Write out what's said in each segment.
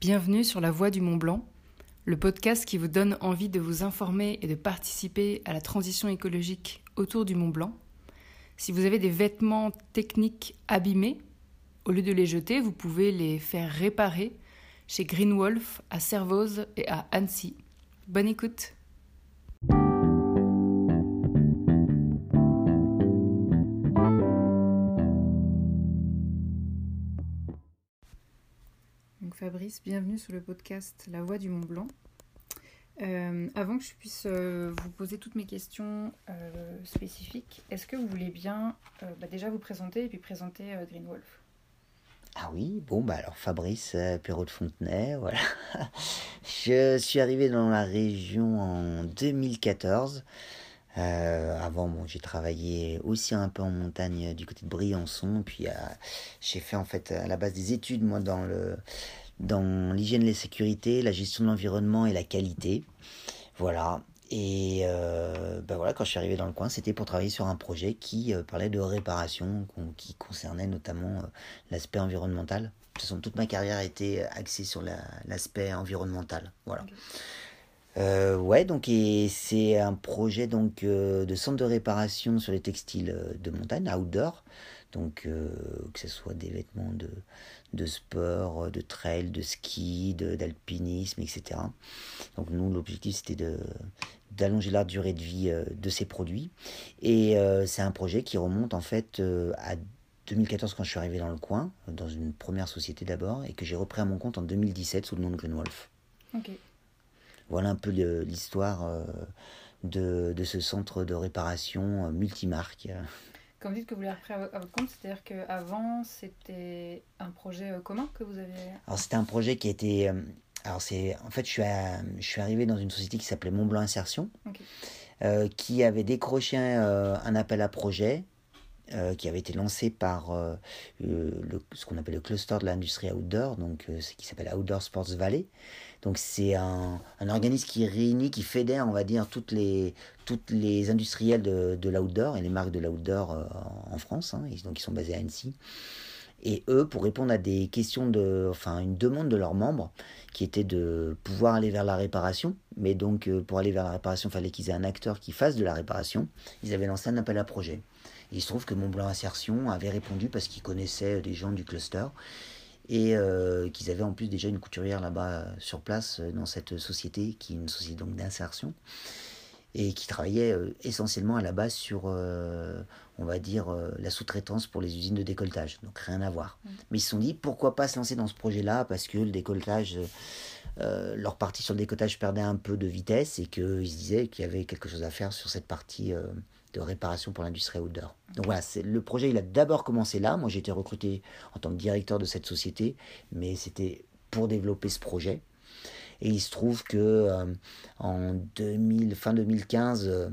Bienvenue sur La Voie du Mont Blanc, le podcast qui vous donne envie de vous informer et de participer à la transition écologique autour du Mont Blanc. Si vous avez des vêtements techniques abîmés, au lieu de les jeter, vous pouvez les faire réparer chez Greenwolf à Servoz et à Annecy. Bonne écoute! Fabrice, bienvenue sur le podcast La Voix du Mont Blanc. Euh, avant que je puisse euh, vous poser toutes mes questions euh, spécifiques, est-ce que vous voulez bien bah, déjà vous présenter et puis présenter Greenwolf Ah oui, bon, bah alors Fabrice Perrault de Fontenay, voilà. je suis arrivé dans la région en 2014. avant, bon, j'ai travaillé aussi un peu en montagne du côté de Briançon, puis j'ai fait en fait à la base des études, moi, dans le dans l'hygiène et la sécurité, la gestion de l'environnement et la qualité. Voilà. Et euh, ben voilà, quand je suis arrivé dans le coin, c'était pour travailler sur un projet qui euh, parlait de réparation, qui concernait notamment euh, l'aspect environnemental. De toute façon, toute ma carrière a été axée sur l'aspect environnemental. Voilà. ouais, donc c'est un projet donc de centre de réparation sur les textiles de montagne, outdoor. Donc que ce soit des vêtements de, de sport, euh, de trail, de ski, d'alpinisme, etc. Donc nous, l'objectif, c'était d'allonger la durée de vie euh, de ces produits. Et euh, c'est un projet qui remonte en fait à 2014 quand je suis arrivé dans le coin, dans une première société d'abord, et que j'ai repris à mon compte en 2017 sous le nom de Greenwolf. Voilà un peu l'histoire de, de, ce centre de réparation multimarque. Quand vous dites que vous l'avez repris à votre compte, c'est-à-dire qu'avant, c'était un projet euh, commun que vous avez Alors, c'était un projet qui était. Euh, alors, c'est. En fait, je suis, je suis arrivé dans une société qui s'appelait Montblanc Insertion, euh, qui avait décroché un appel à projet. qui avait été lancé par le, ce qu'on appelle le cluster de l'industrie outdoor, donc ce qui s'appelle Outdoor Sports Valley, donc c'est un, un, organisme qui réunit, qui fédère, on va dire, toutes les, toutes les industriels de, de l'outdoor et les marques de l'outdoor euh, en France. Hein, donc ils sont basés à Annecy. Et eux, pour répondre à des questions de, enfin, une demande de leurs membres, qui était de pouvoir aller vers la réparation, mais donc euh, pour aller vers la réparation, il fallait qu'ils aient un acteur qui fasse de la réparation. Ils avaient lancé un appel à projet. Et il se trouve que Montblanc Insertion avait répondu parce qu'ils connaissaient des gens du cluster et euh, qu'ils avaient en plus déjà une couturière là-bas euh, sur place euh, dans cette société qui est une société donc d'insertion et qui travaillait essentiellement à la base sur, on va dire, la sous-traitance pour les usines de décolletage. Donc rien à voir. Mm. Mais ils se sont dit, pourquoi pas se lancer dans ce projet-là Parce que le décolletage, leur partie sur le décolletage perdait un peu de vitesse et qu'ils se disaient qu'il y avait quelque chose à faire sur cette partie de réparation pour l'industrie outdoor. Donc voilà, le projet, il a d'abord commencé là. Moi, j'ai été recruté en tant que directeur de cette société, mais c'était pour développer ce projet. Et il se trouve que euh, en 2000, fin 2015, euh,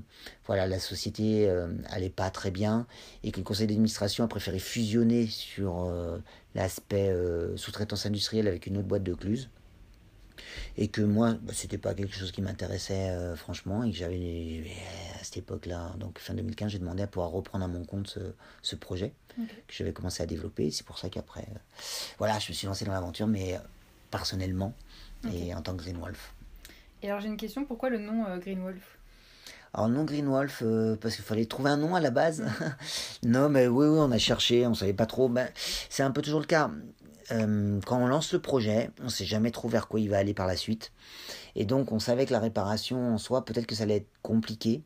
voilà, la société euh, allait pas très bien et que le conseil d'administration a préféré fusionner sur l'aspect sous-traitance industrielle avec une autre boîte de cluse et que moi bah, c'était pas quelque chose qui m'intéressait euh, franchement et que j'avais à cette époque-là donc fin 2015 j'ai demandé à pouvoir reprendre à mon compte ce, projet que j'avais commencé à développer. C'est pour ça qu'après euh, voilà je me suis lancé dans l'aventure mais euh, personnellement et en tant que Greenwolf. Et alors j'ai une question. Pourquoi le nom Greenwolf? Alors non Greenwolf parce qu'il fallait trouver un nom à la base. non mais oui oui on a cherché, on savait pas trop. Ben, c'est un peu toujours le cas. Euh, quand on lance le projet, on ne sait jamais trop vers quoi il va aller par la suite. Et donc, on savait que la réparation en soi, peut-être que ça allait être compliqué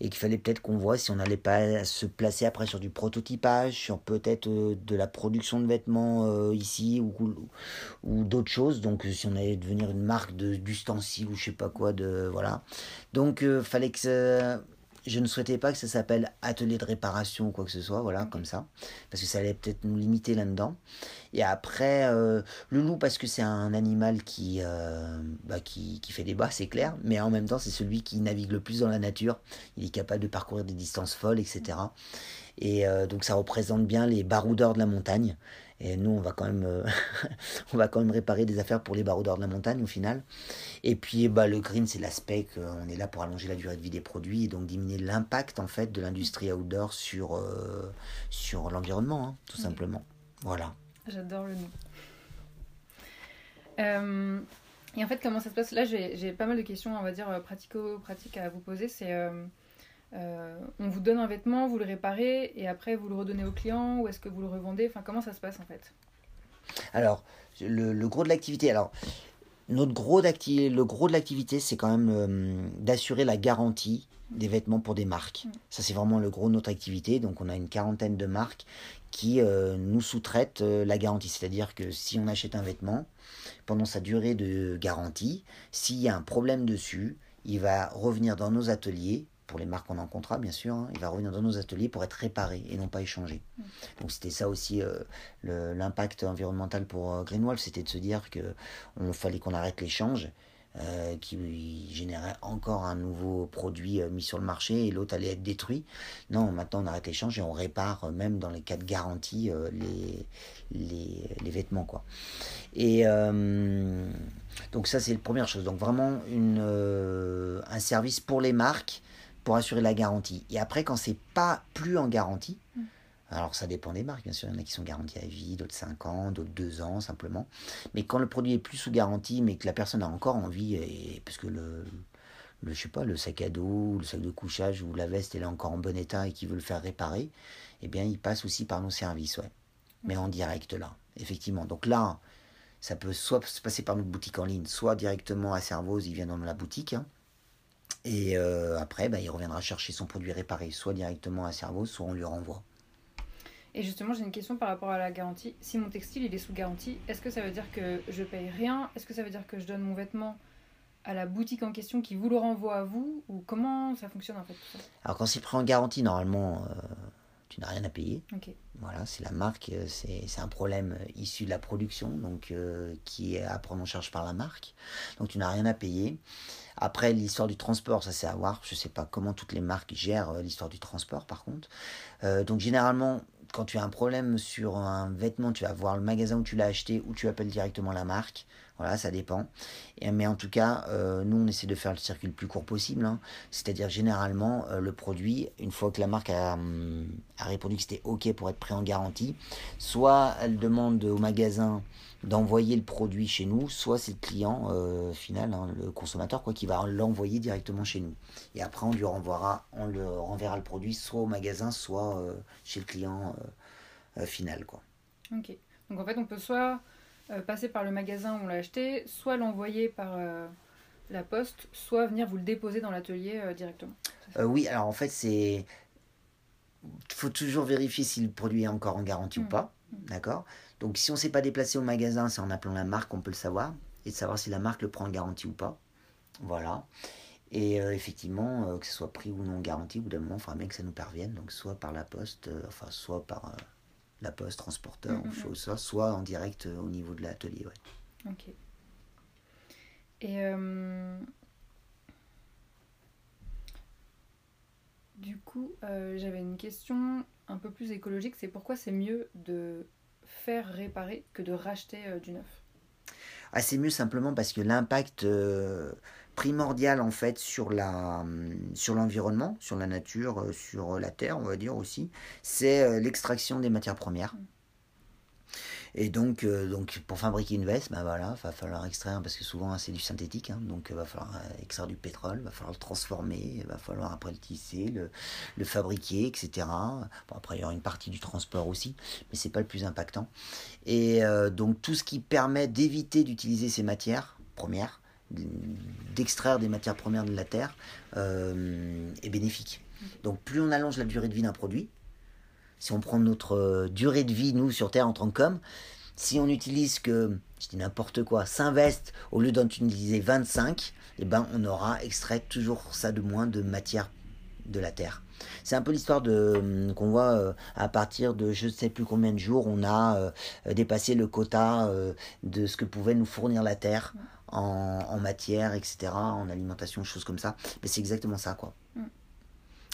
et qu'il fallait peut-être qu'on voit si on n'allait pas se placer après sur du prototypage, sur peut-être euh, de la production de vêtements euh, ici ou, d'autres choses. Donc, si on allait devenir une marque d'ustensiles ou je sais pas quoi, de voilà. Donc, fallait que je ne souhaitais pas que ça s'appelle atelier de réparation ou quoi que ce soit, voilà, comme ça, parce que ça allait peut-être nous limiter là-dedans. Et après, euh, le loup, parce que c'est un animal qui, euh, bah, qui, qui, fait c'est clair, mais en même temps, c'est celui qui navigue le plus dans la nature. Il est capable de parcourir des distances folles, etc. Et euh, donc, ça représente bien les baroudeurs de la montagne. Et nous, on va quand même, euh, on va quand même réparer des affaires pour les baroudeurs de la montagne au final. Et puis, bah, le green, c'est l'aspect qu'on est là pour allonger la durée de vie des produits et donc diminuer l'impact en fait de l'industrie outdoor sur, euh, sur l'environnement, hein, tout simplement. Voilà. J'adore le nom. Euh, et en fait, comment ça se passe? Là, j'ai pas mal de questions, on va dire, pratico-pratiques à vous poser. C'est on vous donne un vêtement, vous le réparez, et après vous le redonnez au client, ou est-ce que vous le revendez? Enfin, comment ça se passe en fait? Alors, le, le gros de l'activité, alors notre gros le gros de l'activité, c'est quand même euh, d'assurer la garantie des vêtements pour des marques. Mm. Ça, c'est vraiment le gros de notre activité. Donc, on a une quarantaine de marques qui euh, nous sous-traitent euh, la garantie. C'est-à-dire que si on achète un vêtement, pendant sa durée de garantie, s'il y a un problème dessus, il va revenir dans nos ateliers pour les marques qu'on a en contrat, bien sûr, hein, il va revenir dans nos ateliers pour être réparé et non pas échangé. Mm. Donc c'était ça aussi euh, l'impact environnemental pour euh, Greenwall, c'était de se dire que on fallait qu'on arrête l'échange. Euh, qui générait encore un nouveau produit mis sur le marché et l'autre allait être détruit. Non, maintenant on arrête l'échange et on répare même dans les cas de garantie les, les, les, vêtements. Quoi. Et donc ça c'est la première chose. Donc vraiment une, un service pour les marques pour assurer la garantie. Et après, quand c'est pas plus en garantie, mm. alors ça dépend des marques, bien sûr, il y en a qui sont garanties à vie, d'autres 5 ans, d'autres 2 ans simplement. Mais quand le produit est plus sous garantie, mais que la personne a encore envie, et, parce que le, le, je sais pas, le sac à dos, le sac de couchage ou la veste, elle est encore en bon état et qu'il veut le faire réparer, eh bien, il passe aussi par nos services, ouais. Mais en direct là, effectivement. Donc là, ça peut soit se passer par notre boutique en ligne, soit directement à Servoz, il vient dans la boutique. Hein. Et euh, après, bah, il reviendra chercher son produit réparé, soit directement à Cerveau, soit on lui renvoie. Et justement, j'ai une question par rapport à la garantie. Si mon textile il est sous garantie, est-ce que ça veut dire que je paye rien? Est-ce que ça veut dire que je donne mon vêtement à la boutique en question qui vous le renvoie à vous? Ou comment ça fonctionne en fait Alors quand c'est pris en garantie, normalement, euh, tu n'as rien à payer. Voilà, c'est la marque, euh, c'est un problème issu de la production, donc qui est à prendre en charge par la marque. Donc tu n'as rien à payer. Après, l'histoire du transport, ça c'est à voir. Je ne sais pas comment toutes les marques gèrent euh, l'histoire du transport par contre. Euh, donc généralement, quand tu as un problème sur un vêtement, tu vas voir le magasin où tu l'as acheté ou tu appelles directement la marque. Voilà, ça dépend. Mais en tout cas, euh, nous, on essaie de faire le circuit le plus court possible. Hein. C'est-à-dire, généralement, le produit, une fois que la marque a, hum, répondu que c'était OK pour être pris en garantie, soit elle demande au magasin d'envoyer le produit chez nous, soit c'est le client euh, final, hein, le consommateur, quoi, qui va l'envoyer directement chez nous. Et après, on lui renvoiera, on le renverra le produit soit au magasin, soit euh, chez le client euh, final, quoi. Ok. Donc en fait, on peut soit passer par le magasin où on l'a acheté, soit l'envoyer par la poste, soit venir vous le déposer dans l'atelier directement. oui, alors en fait, c'est faut toujours vérifier si le produit est encore en garantie ou mmh. pas. Mmh. D'accord? Donc si on ne s'est pas déplacé au magasin, c'est en appelant la marque on peut le savoir et de savoir si la marque le prend en garantie ou pas. Voilà. Et euh, effectivement, euh, que ce soit pris ou non en garantie, au bout d'un moment, il faudra bien que ça nous parvienne. Donc soit par la poste, euh, enfin soit par la poste, transporteur, ou chose, soit, soit en direct au niveau de l'atelier. Ouais. Ok. Et du coup, j'avais une question un peu plus écologique, c'est pourquoi c'est mieux de faire réparer que de racheter euh, du neuf? Ah, C'est mieux simplement parce que l'impact euh, primordial en fait sur la hum, sur l'environnement, sur la nature, euh, sur la terre, on va dire aussi, c'est l'extraction des matières premières. Et donc, euh, donc pour fabriquer une veste, ben voilà, va falloir extraire, parce que souvent c'est du synthétique, hein, donc va falloir euh, extraire du pétrole, va falloir le transformer, va falloir après le tisser, le, fabriquer, etc. Bon, après il y aura une partie du transport aussi, mais c'est pas le plus impactant. Et euh, donc tout ce qui permet d'éviter d'utiliser ces matières premières, d'extraire des matières premières de la terre, est bénéfique. Donc plus on allonge la durée de vie d'un produit, si on prend notre euh, durée de vie, nous, sur Terre, en tant qu'hommes, si on utilise que, je dis n'importe quoi, 5 vestes au lieu d'en utiliser 25, eh ben, on aura extrait toujours ça de moins de matière de la Terre. C'est un peu l'histoire de hum, qu'on voit euh, à partir de je ne sais plus combien de jours, on a euh, dépassé le quota de ce que pouvait nous fournir la Terre en, en matière, etc., en alimentation, choses comme ça. Mais c'est exactement ça, quoi. Mm.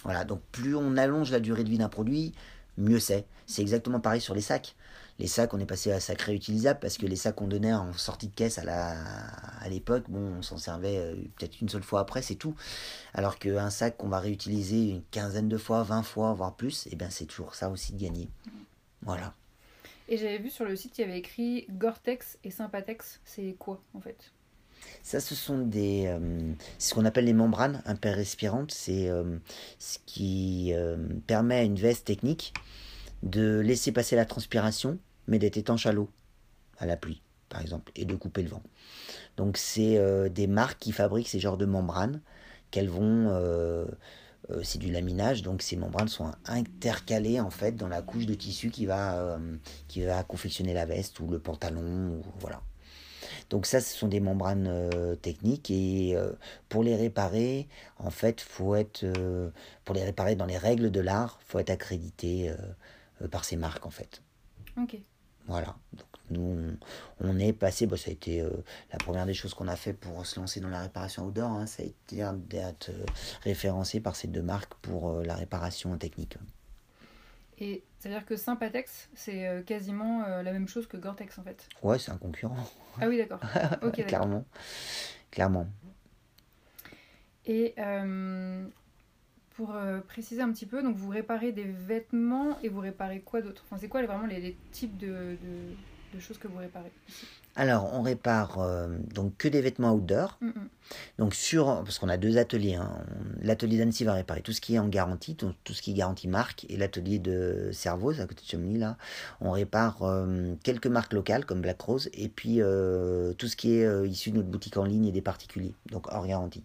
Voilà, donc plus on allonge la durée de vie d'un produit, mieux c'est. C'est exactement pareil sur les sacs. Les sacs, on est passé à sac réutilisable parce que les sacs qu'on donnait en sortie de caisse à la à l'époque, bon, on s'en servait euh, peut-être une seule fois après, c'est tout. Alors qu'un sac qu'on va réutiliser une quinzaine de fois, 20 fois, voire plus, et eh bien c'est toujours ça aussi de gagner. Voilà. Et j'avais vu sur le site, il y avait écrit Gore-Tex et Sympatex. C'est quoi en fait? Ça, ce sont des, euh, ce qu'on appelle les membranes imperrespirantes. C'est euh, ce qui euh, permet à une veste technique de laisser passer la transpiration, mais d'être étanche à l'eau, à la pluie, par exemple, et de couper le vent. Donc, c'est des marques qui fabriquent ces genres de membranes qu'elles vont c'est du laminage, donc ces membranes sont intercalées en fait dans la couche de tissu qui va, confectionner la veste ou le pantalon, voilà. Donc ça, ce sont des membranes euh, techniques et euh, pour les réparer, en fait, faut être euh, pour les réparer dans les règles de l'art, faut être accrédité par ces marques en fait. Ok. Voilà. Donc nous, on, est passé, bah, ça a été la première des choses qu'on a fait pour se lancer dans la réparation outdoor, hein, ça a été d'être référencé par ces deux marques pour la réparation technique. Et c'est-à-dire que Sympatex, c'est euh, quasiment euh, la même chose que Gore-Tex en fait. Ouais, c'est un concurrent. Ah oui, d'accord. Clairement. Clairement. Et euh, pour préciser un petit peu, donc vous réparez des vêtements et vous réparez quoi d'autre? Enfin, C'est quoi vraiment les, types de, de, choses que vous réparez alors, on répare euh, donc que des vêtements outdoor. Mm. Donc sur, parce qu'on a deux ateliers. Hein. L'atelier d'Annecy va réparer tout ce qui est en garantie, tout, ce qui est garantie marque, et l'atelier de Servoz à côté de Chemly là, on répare euh, quelques marques locales comme Black Rose, et puis euh, tout ce qui est issu de notre boutique en ligne et des particuliers, donc hors garantie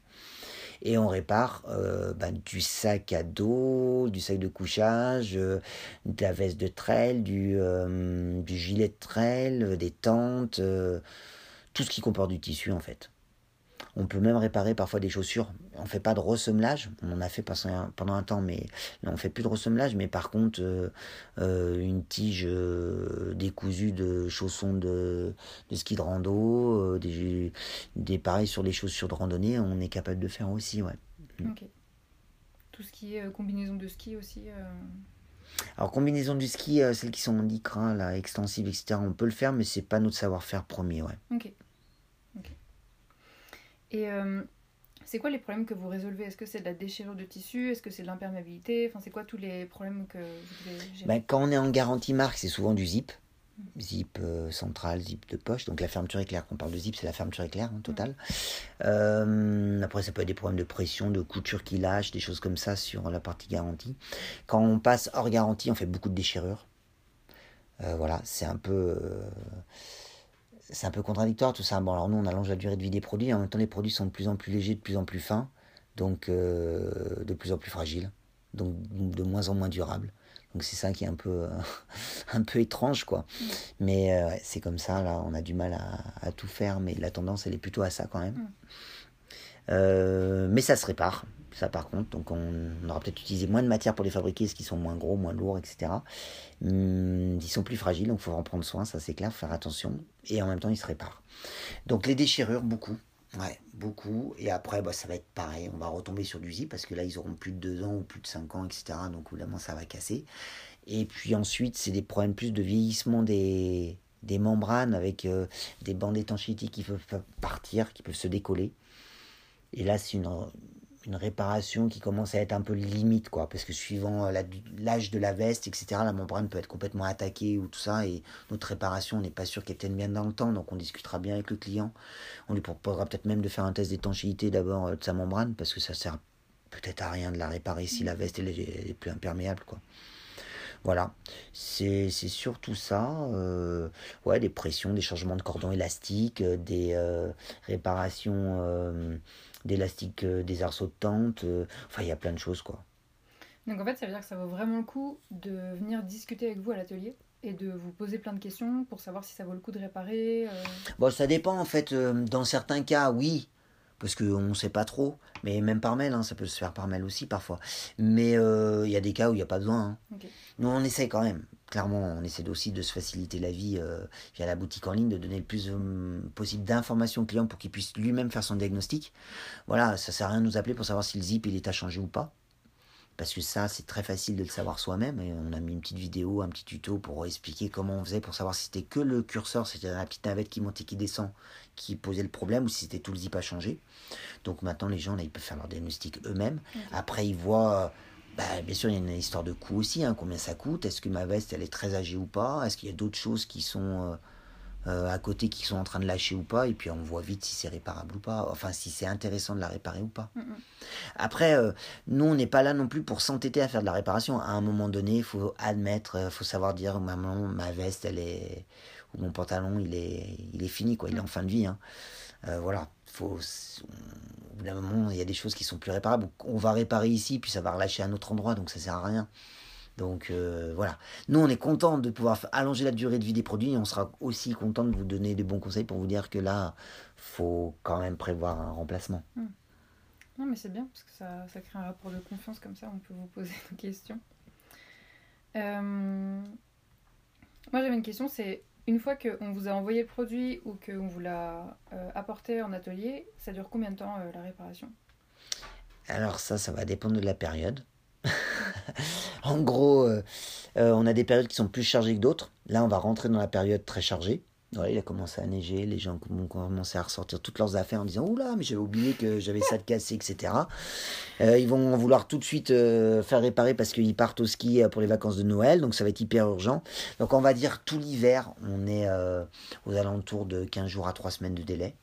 et on répare euh, ben, du sac à dos, du sac de couchage, euh, de la veste de trail, du, euh, gilet de trail, des tentes, tout ce qui comporte du tissu en fait. On peut même réparer parfois des chaussures. On fait pas de ressemblage. On en a fait pendant un temps, mais là, on fait plus de ressemblage. Mais par contre, euh, euh, une tige euh, décousue de chaussons de, ski de rando, des, des pareils sur les chaussures de randonnée, on est capable de faire aussi, ouais. Mm. Ok. Tout ce qui est combinaison de ski aussi. Alors combinaison du ski, celles qui sont en lycra, là, extensives, etc. On peut le faire, mais c'est pas notre savoir-faire premier, ouais. Ok. Et euh, c'est quoi les problèmes que vous résolvez? Est-ce que c'est de la déchirure de tissu? Est-ce que c'est de l'imperméabilité? Enfin, c'est quoi tous les problèmes que vous devez gérer? Ben, Quand on est en garantie marque, c'est souvent du zip. Mm. Zip euh, central, zip de poche. Donc la fermeture éclair, quand on parle de zip, c'est la fermeture éclair hein, totale. Mm. Euh, après, ça peut être des problèmes de pression, de couture qui lâche, des choses comme ça sur la partie garantie. Quand on passe hors garantie, on fait beaucoup de déchirures. voilà, c'est un peu c'est un peu contradictoire tout ça. Bon, alors nous, on allonge la durée de vie des produits, en même temps, les produits sont de plus en plus légers, de plus en plus fins, donc euh, de plus en plus fragiles, donc de moins en moins durables. Donc c'est ça qui est un peu, un peu étrange, quoi. Mm. Mais euh, c'est comme ça, là, on a du mal à, tout faire, mais la tendance, elle est plutôt à ça quand même. Mm. Euh, mais ça se répare, ça par contre. Donc on, aura peut-être utilisé moins de matière pour les fabriquer, ce qui sont moins gros, moins lourds, etc. Hum, ils sont plus fragiles, donc il faut en prendre soin, ça c'est clair, faire attention. Et en même temps, ils se réparent. Donc les déchirures, beaucoup. Ouais, beaucoup. Et après, bah, ça va être pareil. On va retomber sur du zip parce que là, ils auront plus de 2 ans ou plus de 5 ans, etc. Donc, évidemment, ça va casser. Et puis ensuite, c'est des problèmes plus de vieillissement des, des membranes avec euh, des bandes d'étanchéité qui peuvent partir, qui peuvent se décoller. Et là, c'est une, réparation qui commence à être un peu limite, quoi, parce que suivant euh, l'âge de la veste, etc., la membrane peut être complètement attaquée ou tout ça, et notre réparation, on n'est pas sûr qu'elle tienne bien dans le temps, donc on discutera bien avec le client. On lui proposera peut-être même de faire un test d'étanchéité d'abord euh, de sa membrane, parce que ça sert peut-être à rien de la réparer si la veste est, plus imperméable, quoi. Voilà, c'est surtout ça. Euh, ouais, des pressions, des changements de cordon élastique, des réparations euh, des arceaux de tente. Euh, enfin, il y a plein de choses, quoi. Donc en fait, ça veut dire que ça vaut vraiment le coup de venir discuter avec vous à l'atelier et de vous poser plein de questions pour savoir si ça vaut le coup de réparer. Euh. Bon, ça dépend en fait. Dans certains cas, oui, parce qu'on ne sait pas trop. Mais même par mail, hein, ça peut se faire par mail aussi parfois. Mais il y a des cas où il n'y a pas besoin. Hein. Nous, on essaie quand même clairement, on essaie aussi de se faciliter la vie euh, via la boutique en ligne, de donner le plus euh, possible d'informations au client pour qu'il puisse lui-même faire son diagnostic. Voilà, ça sert à rien de nous appeler pour savoir si le zip il est à changer ou pas. Parce que ça, c'est très facile de le savoir soi-même. Et on a mis une petite vidéo, un petit tuto pour expliquer comment on faisait pour savoir si c'était que le curseur, c'était la petite navette qui monte et qui descend, qui posait le problème, ou si c'était tout le zip à changer. Donc maintenant, les gens, là, ils peuvent faire leur diagnostic eux-mêmes. Après, ils voient bah, bien sûr, il y a une histoire de coût aussi. Hein. Combien ça coûte Est-ce que ma veste, elle est très âgée ou pas Est-ce qu'il y a d'autres choses qui sont euh, à côté qui sont en train de lâcher ou pas, et puis on voit vite si c'est réparable ou pas, enfin si c'est intéressant de la réparer ou pas. Mm, mm. Après, euh, nous, on n'est pas là non plus pour s'entêter à faire de la réparation. À un moment donné, il faut admettre, il euh, faut savoir dire, maman, ma veste, elle est, ou mon pantalon, il est, il est fini, quoi, il est en fin de vie. Hein. voilà, faut, au bout d'un moment, il y a des choses qui sont plus réparables. On va réparer ici, puis ça va relâcher à un autre endroit, donc ça sert à rien. Donc euh, voilà. Nous, on est content de pouvoir allonger la durée de vie des produits et on sera aussi content de vous donner des bons conseils pour vous dire que là, faut quand même prévoir un remplacement. Hmm. Non, mais c'est bien parce que ça, ça, crée un rapport de confiance comme ça, on peut vous poser des questions. Euh, moi, j'avais une question c'est une fois qu'on vous a envoyé le produit ou qu'on vous l'a euh, apporté en atelier, ça dure combien de temps la réparation? Alors, ça, ça va dépendre de la période. en gros, euh, euh, on a des périodes qui sont plus chargées que d'autres. Là, on va rentrer dans la période très chargée. Il a commencé à neiger, les gens vont commencer à ressortir toutes leurs affaires en disant Oula, mais j'avais oublié que j'avais ça de cassé, etc. Euh, ils vont vouloir tout de suite faire réparer parce qu'ils partent au ski pour les vacances de Noël, donc ça va être hyper urgent. Donc on va dire tout l'hiver, on est aux alentours de 15 jours à 3 semaines de délai.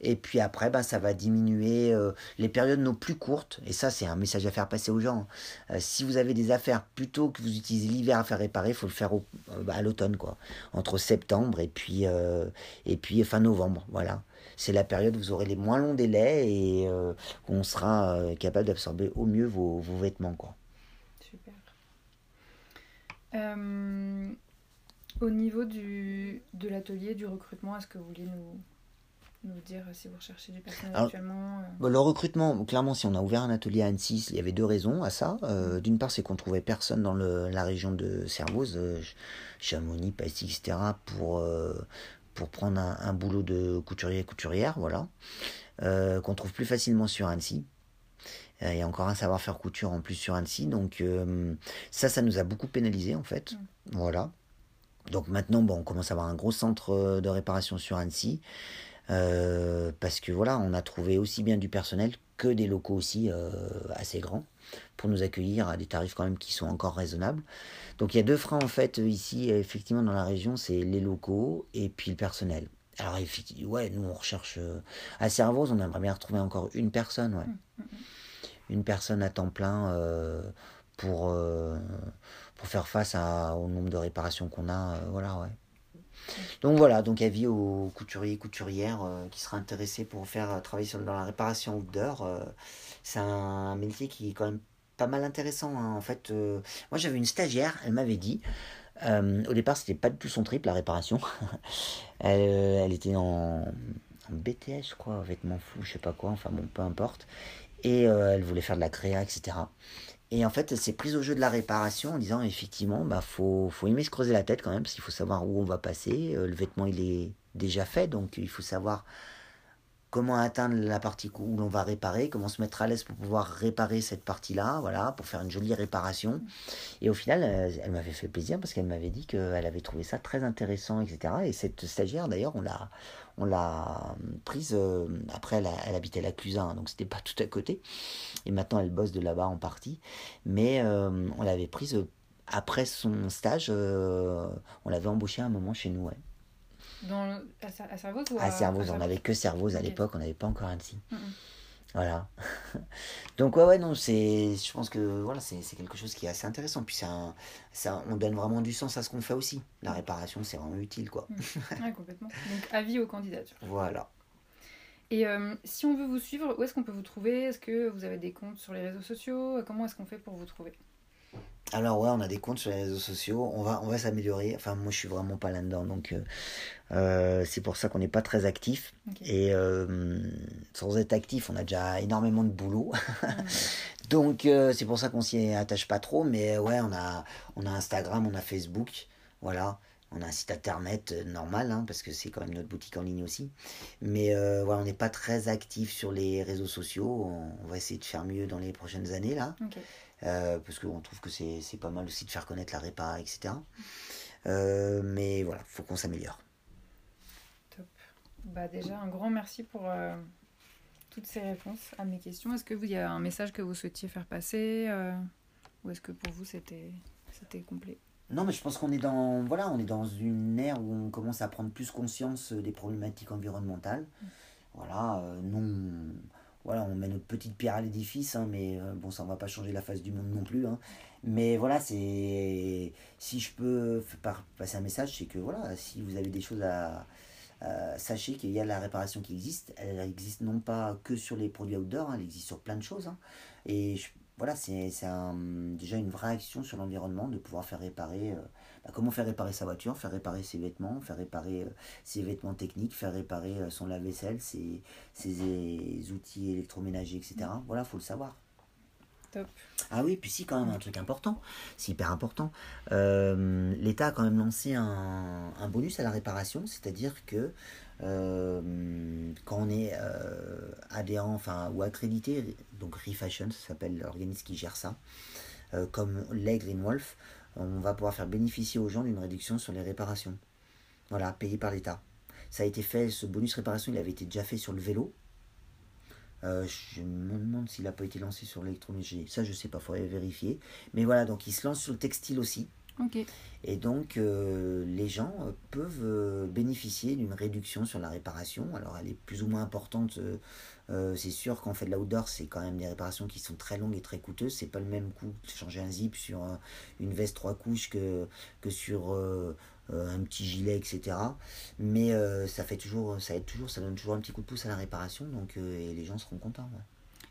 Et puis après, ben, ça va diminuer euh, les périodes nos plus courtes. Et ça, c'est un message à faire passer aux gens. Euh, si vous avez des affaires, plutôt que vous utilisez l'hiver à faire réparer, il faut le faire au, euh, à l'automne, quoi. Entre septembre et puis, et puis fin novembre. Voilà. C'est la période où vous aurez les moins longs délais et on sera capable d'absorber au mieux vos, vos vêtements, quoi. Super. au niveau du, de l'atelier, du recrutement, est-ce que vous vouliez nous nous dire si vous recherchez du personnel actuellement euh. Le recrutement, clairement, si on a ouvert un atelier à Annecy, il y avait deux raisons à ça. Euh, d'une part, c'est qu'on trouvait personne dans le, la région de Servoz, euh, Chamonix, Passy, etc., pour, pour prendre un, boulot de couturier et couturière, voilà, qu'on trouve plus facilement sur Annecy. Il y a encore un savoir-faire couture en plus sur Annecy, donc ça, ça nous a beaucoup pénalisé en fait. Mm. Voilà. Donc maintenant, bon, on commence à avoir un gros centre de réparation sur Annecy. Euh, parce que voilà, on a trouvé aussi bien du personnel que des locaux aussi euh, assez grands pour nous accueillir à des tarifs quand même qui sont encore raisonnables. Donc il y a deux freins en fait ici, effectivement dans la région, c'est les locaux et puis le personnel. Alors effectivement, ouais, nous on recherche euh, à Servoz, on aimerait bien retrouver encore une personne, ouais. Mmh, mmh, mmh. Une personne à temps plein pour, pour faire face à, au nombre de réparations qu'on a, voilà, ouais. Donc voilà, donc avis aux couturiers et couturières euh, qui seraient intéressés pour faire euh, travailler dans la réparation outdoor. Euh, c'est un métier qui est quand même pas mal intéressant. Hein. En fait, moi j'avais une stagiaire, elle m'avait dit. au départ, c'était pas du tout son trip, la réparation. elle, était en, en, BTS, je crois, vêtements flous, je sais pas quoi, enfin bon, peu importe. Et elle voulait faire de la créa, etc. Et en fait, elle s'est prise au jeu de la réparation en disant effectivement, bah faut, faut aimer se creuser la tête quand même, parce qu'il faut savoir où on va passer. Euh, le vêtement, il est déjà fait, donc il faut savoir comment atteindre la partie où l'on va réparer, comment se mettre à l'aise pour pouvoir réparer cette partie-là, voilà, pour faire une jolie réparation. Et au final, euh, elle, m'avait fait plaisir parce qu'elle m'avait dit qu'elle avait trouvé ça très intéressant, etc. Et cette stagiaire, d'ailleurs, on l'a, on l'a prise. Euh, après, elle, habitait la Clusa, donc c'était pas tout à côté. Et maintenant, elle bosse de là-bas en partie. Mais euh, on l'avait prise après son stage. on l'avait embauchée à un moment chez nous, ouais. Dans à, Servoz ou à, Servoz, on n'avait que Servoz à l'époque, on n'avait pas encore Annecy. Voilà. Donc ouais, ouais, non, c'est, je pense que voilà, c'est, quelque chose qui est assez intéressant. Puis ça, ça, on donne vraiment du sens à ce qu'on fait aussi. La réparation, c'est vraiment utile, quoi. ouais, complètement. Donc avis aux candidatures. Voilà. Et euh, si on veut vous suivre, où est-ce qu'on peut vous trouver? Est-ce que vous avez des comptes sur les réseaux sociaux? Comment est-ce qu'on fait pour vous trouver? Alors ouais, on a des comptes sur les réseaux sociaux, on va, on va s'améliorer. Enfin, moi je suis vraiment pas là-dedans, donc euh, euh, c'est pour ça qu'on n'est pas très actif. Et euh, sans être actif, on a déjà énormément de boulot. donc c'est pour ça qu'on s'y attache pas trop. Mais ouais, on a, on a Instagram, on a Facebook, voilà. On a un site internet normal, hein, parce que c'est quand même notre boutique en ligne aussi. Mais voilà, on n'est pas très actif sur les réseaux sociaux. On, va essayer de faire mieux dans les prochaines années là. Euh, parce qu'on trouve que c'est pas mal aussi de faire connaître la répa, etc. Euh, mais voilà, faut qu'on s'améliore. Top. Bah déjà, un grand merci pour euh, toutes ces réponses à mes questions. Est-ce que vous y a un message que vous souhaitiez faire passer Ou est-ce que pour vous c'était c'était complet? Non, mais je pense qu'on est dans voilà, on est dans une ère où on commence à prendre plus conscience des problématiques environnementales. Mm. Voilà, euh, non voilà, on met notre petite pierre à l'édifice, hein, mais euh, bon, ça ne va pas changer la face du monde non plus. Hein. Mais voilà, c'est si je peux passer un message, c'est que voilà, si vous avez des choses à, sachez qu'il y a la réparation qui existe. Elle existe non pas que sur les produits outdoor, hein, elle existe sur plein de choses. Et voilà, c'est déjà une vraie action sur l'environnement de pouvoir faire réparer. Euh, bah, comment faire réparer sa voiture, faire réparer ses vêtements, faire réparer euh, ses vêtements techniques, faire réparer euh, son lave-vaisselle, ses, ses, outils électroménagers, etc. Voilà, faut le savoir. Top. Ah oui, puis si, quand même, un truc important, c'est hyper important. L'État a quand même lancé un, un, bonus à la réparation, c'est-à-dire que euh, quand on est euh, adhérent enfin, ou accrédité, donc Refashion, ça s'appelle l'organisme qui gère ça, euh, comme les Green Wolf, on va pouvoir faire bénéficier aux gens d'une réduction sur les réparations. Voilà, payé par l'État. Ça a été fait, ce bonus réparation, il avait été déjà fait sur le vélo. je me demande s'il n'a pas été lancé sur l'électroménager. Ça, je sais pas, il faudrait vérifier. Mais voilà, donc il se lance sur le textile aussi. Et donc, euh, les gens euh, peuvent euh, bénéficier d'une réduction sur la réparation. Alors, elle est plus ou moins importante. c'est sûr qu'en fait de l'outdoor, c'est quand même des réparations qui sont très longues et très coûteuses. C'est pas le même coût de changer un zip sur une veste trois couches que, que sur un petit gilet, etc. Mais ça fait toujours, ça aide toujours, ça donne toujours un petit coup de pouce à la réparation. Donc, et les gens seront contents.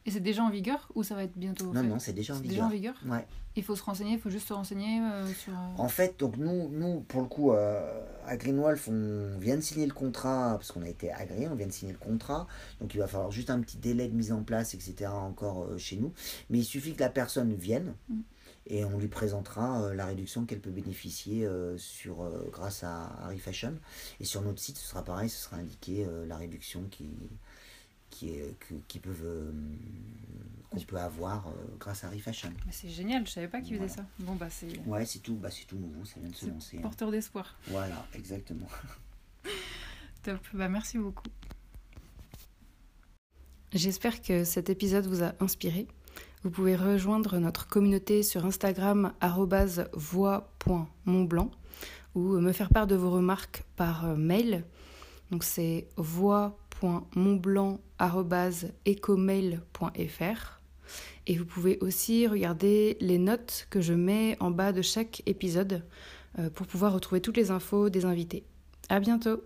Et c'est déjà en vigueur ou ça va être bientôt Non, non, c'est déjà en vigueur. déjà en vigueur Ouais. Il faut se renseigner, il faut juste se renseigner euh, sur. Euh, en fait, donc nous, nous pour le coup, euh, à Greenwolf, on vient de signer le contrat, parce qu'on a été agréé, on vient de signer le contrat. Donc il va falloir juste un petit délai de mise en place, etc. encore chez nous. Mais il suffit que la personne vienne. Mm. Et on lui présentera la réduction qu'elle peut bénéficier sur, grâce à Harry Fashion. Et sur notre site, ce sera pareil, ce sera indiqué la réduction qui, qui, est, qui peuvent euh, qu'on peut avoir euh, grâce à Refashion. C'est génial, je savais pas qu'il faisait ça. Bon bah c'est. Ouais, c'est tout, bah c'est tout nouveau, ça vient de se lancer. Hein. Porteur d'espoir. Voilà, exactement. Top, bah merci beaucoup. J'espère que cet épisode vous a inspiré. Vous pouvez rejoindre notre communauté sur Instagram voix.montblanc ou me faire part de vos remarques par euh, mail. Donc c'est voix montblanc.ecomail.fr et vous pouvez aussi regarder les notes que je mets en bas de chaque épisode euh, pour pouvoir retrouver toutes les infos des invités. À bientôt!